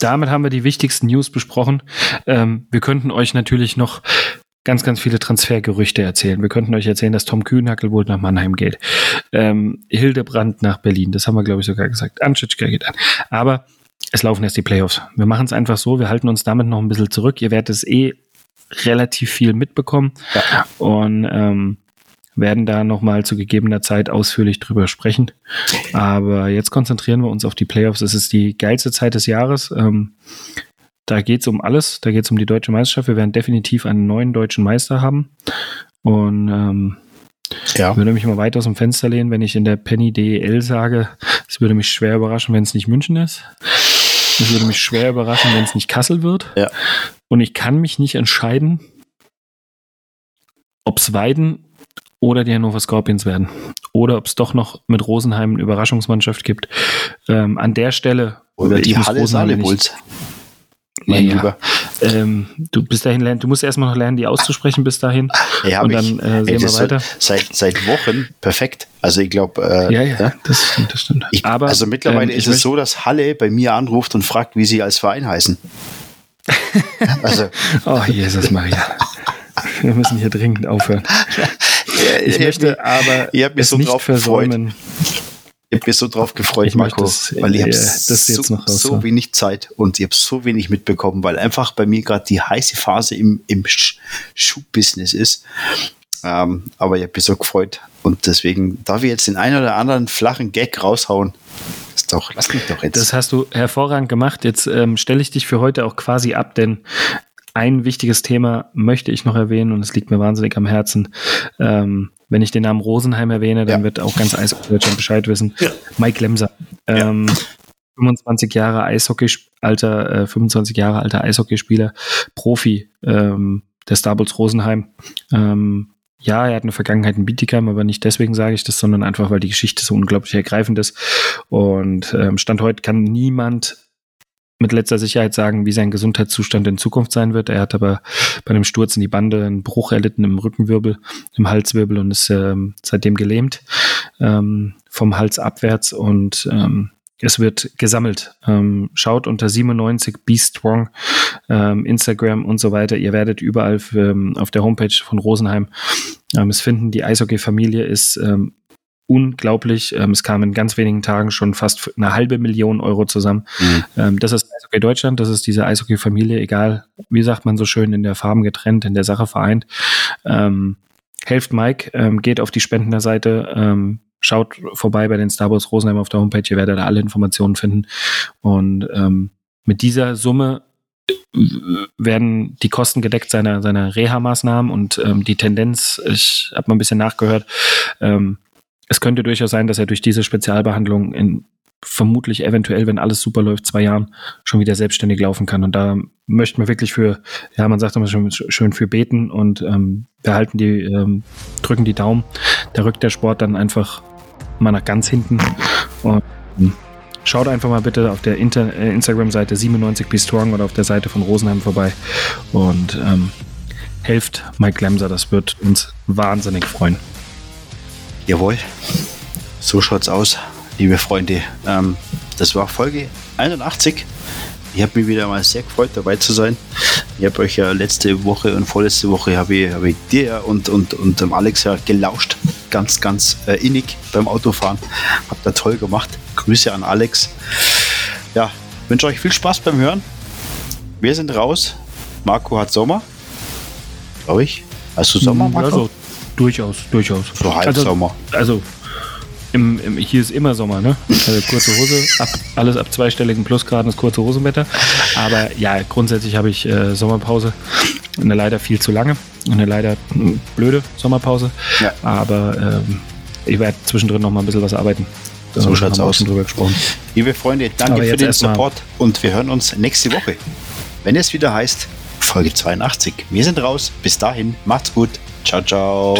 damit haben wir die wichtigsten News besprochen. Ähm, wir könnten euch natürlich noch ganz, ganz viele Transfergerüchte erzählen. Wir könnten euch erzählen, dass Tom Kühnhackel wohl nach Mannheim geht. Ähm, Hildebrand nach Berlin. Das haben wir, glaube ich, sogar gesagt. Anschitschka geht an. Aber es laufen erst die Playoffs. Wir machen es einfach so. Wir halten uns damit noch ein bisschen zurück. Ihr werdet es eh relativ viel mitbekommen. Ja. Und ähm, werden da nochmal zu gegebener Zeit ausführlich drüber sprechen. Aber jetzt konzentrieren wir uns auf die Playoffs. Es ist die geilste Zeit des Jahres. Ähm, da geht es um alles. Da geht es um die deutsche Meisterschaft. Wir werden definitiv einen neuen deutschen Meister haben. Und ähm, Ja. ich würde mich mal weit aus dem Fenster lehnen, wenn ich in der Penny DEL sage, es würde mich schwer überraschen, wenn es nicht München ist. Es würde mich schwer überraschen, wenn es nicht Kassel wird. Ja. Und ich kann mich nicht entscheiden, ob es Weiden oder die Hannover Scorpions werden. Oder ob es doch noch mit Rosenheim eine Überraschungsmannschaft gibt. Ähm, an der Stelle. Oder die Halle Rosenheim Saale nicht- Bulls. Ja, Mein ja. Lieber. Ähm, du bis dahin lernen, du musst erstmal noch lernen, die auszusprechen bis dahin. Ja, und dann ich, äh, sehen wir weiter. Seit, seit Wochen perfekt. Also ich glaube, äh, Ja, ja, das stimmt, das stimmt. Ich, Aber, also mittlerweile ähm, ist es so, dass Halle bei mir anruft und fragt, wie sie als Verein heißen. also, Oh, Jesus Maria. Wir müssen hier dringend aufhören. Ich möchte aber ihr habt mich es so nicht drauf gefreut. Ich habe mich so drauf gefreut, Ich Marco, das, weil ich äh, habe so, so wenig Zeit und ich habe so wenig mitbekommen, weil einfach bei mir gerade die heiße Phase im, im Sch- Schuhbusiness ist. Ähm, aber ich habe mich so gefreut und deswegen darf ich jetzt den einen oder anderen flachen Gag raushauen. Ist doch, lass mich doch jetzt. Das hast du hervorragend gemacht. Jetzt ähm, stelle ich dich für heute auch quasi ab, denn ein wichtiges Thema möchte ich noch erwähnen und es liegt mir wahnsinnig am Herzen. Ähm, wenn ich den Namen Rosenheim erwähne, dann Ja. wird auch ganz Eishockey-Deutschland Bescheid wissen. Ja. Mike Lemser. Ähm, 25 Jahre Eishockey, alter, äh, 25 Jahre alter Eishockeyspieler, Profi ähm, der Star Bulls Rosenheim. Ähm, ja, er hat eine Vergangenheit in Bietigheim, aber nicht deswegen sage ich das, sondern einfach, weil die Geschichte so unglaublich ergreifend ist. Und ähm, Stand heute kann niemand mit letzter Sicherheit sagen, wie sein Gesundheitszustand in Zukunft sein wird. Er hat aber bei einem Sturz in die Bande einen Bruch erlitten im Rückenwirbel, im Halswirbel und ist ähm, seitdem gelähmt ähm, vom Hals abwärts und ähm, es wird gesammelt. Ähm, schaut unter 97 Be Strong, ähm, Instagram und so weiter. Ihr werdet überall ähm, auf der Homepage von Rosenheim es finden. Die Eishockey-Familie ist unglaublich. Ähm, es kam in ganz wenigen Tagen schon fast eine halbe Million Euro zusammen. Mhm. Ähm, das ist Eishockey Deutschland, das ist diese Eishockey-Familie, egal, wie sagt man so schön, in der Farben getrennt, in der Sache vereint. Ähm, helft Mike, ähm, geht auf die Spendenerseite, ähm, schaut vorbei bei den Star Wars Rosenheim auf der Homepage, ihr werdet da alle Informationen finden. Und ähm, mit dieser Summe äh, werden die Kosten gedeckt seiner, seiner Reha-Maßnahmen und ähm, die Tendenz, ich habe mal ein bisschen nachgehört, ähm, es könnte durchaus sein, dass er durch diese Spezialbehandlung in vermutlich eventuell, wenn alles super läuft, zwei Jahren schon wieder selbstständig laufen kann. Und da möchten wir wirklich für, ja, man sagt immer schon schön für beten und ähm, wir halten die, ähm, drücken die Daumen. Da rückt der Sport dann einfach mal nach ganz hinten. Und ähm, schaut einfach mal bitte auf der äh, Instagram-Seite 97 Be Strong oder auf der Seite von Rosenheim vorbei und ähm, helft Mike Lemser. Das wird uns wahnsinnig freuen. Jawohl. So schaut's aus. liebe Freunde, ähm, das war Folge 81. Ich habe mich wieder mal sehr gefreut, dabei zu sein. Ich habe euch ja letzte Woche und vorletzte Woche habe ich, hab ich dir und, und, und dem Alex ja gelauscht. Ganz, ganz äh, innig beim Autofahren. Habt ihr toll gemacht. Grüße an Alex. Ja, wünsche euch viel Spaß beim Hören. Wir sind raus. Marco hat Sommer. Glaube ich. Hast du Sommer, Marco? Also, durchaus, durchaus. So Halbsommer. Also, also im, im, hier ist immer Sommer, ne? Also kurze Hose, ab, alles ab zweistelligen Plusgraden ist kurze Hosenwetter. Aber ja, grundsätzlich habe ich äh, Sommerpause. Eine leider viel zu lange. Eine leider blöde Sommerpause. Ja. Aber ähm, ich werde zwischendrin noch mal ein bisschen was arbeiten. So schaut's aus. Drüber gesprochen. Liebe Freunde, danke für den Support und wir hören uns nächste Woche, wenn es wieder heißt Folge 82. Wir sind raus. Bis dahin, macht's gut. 查找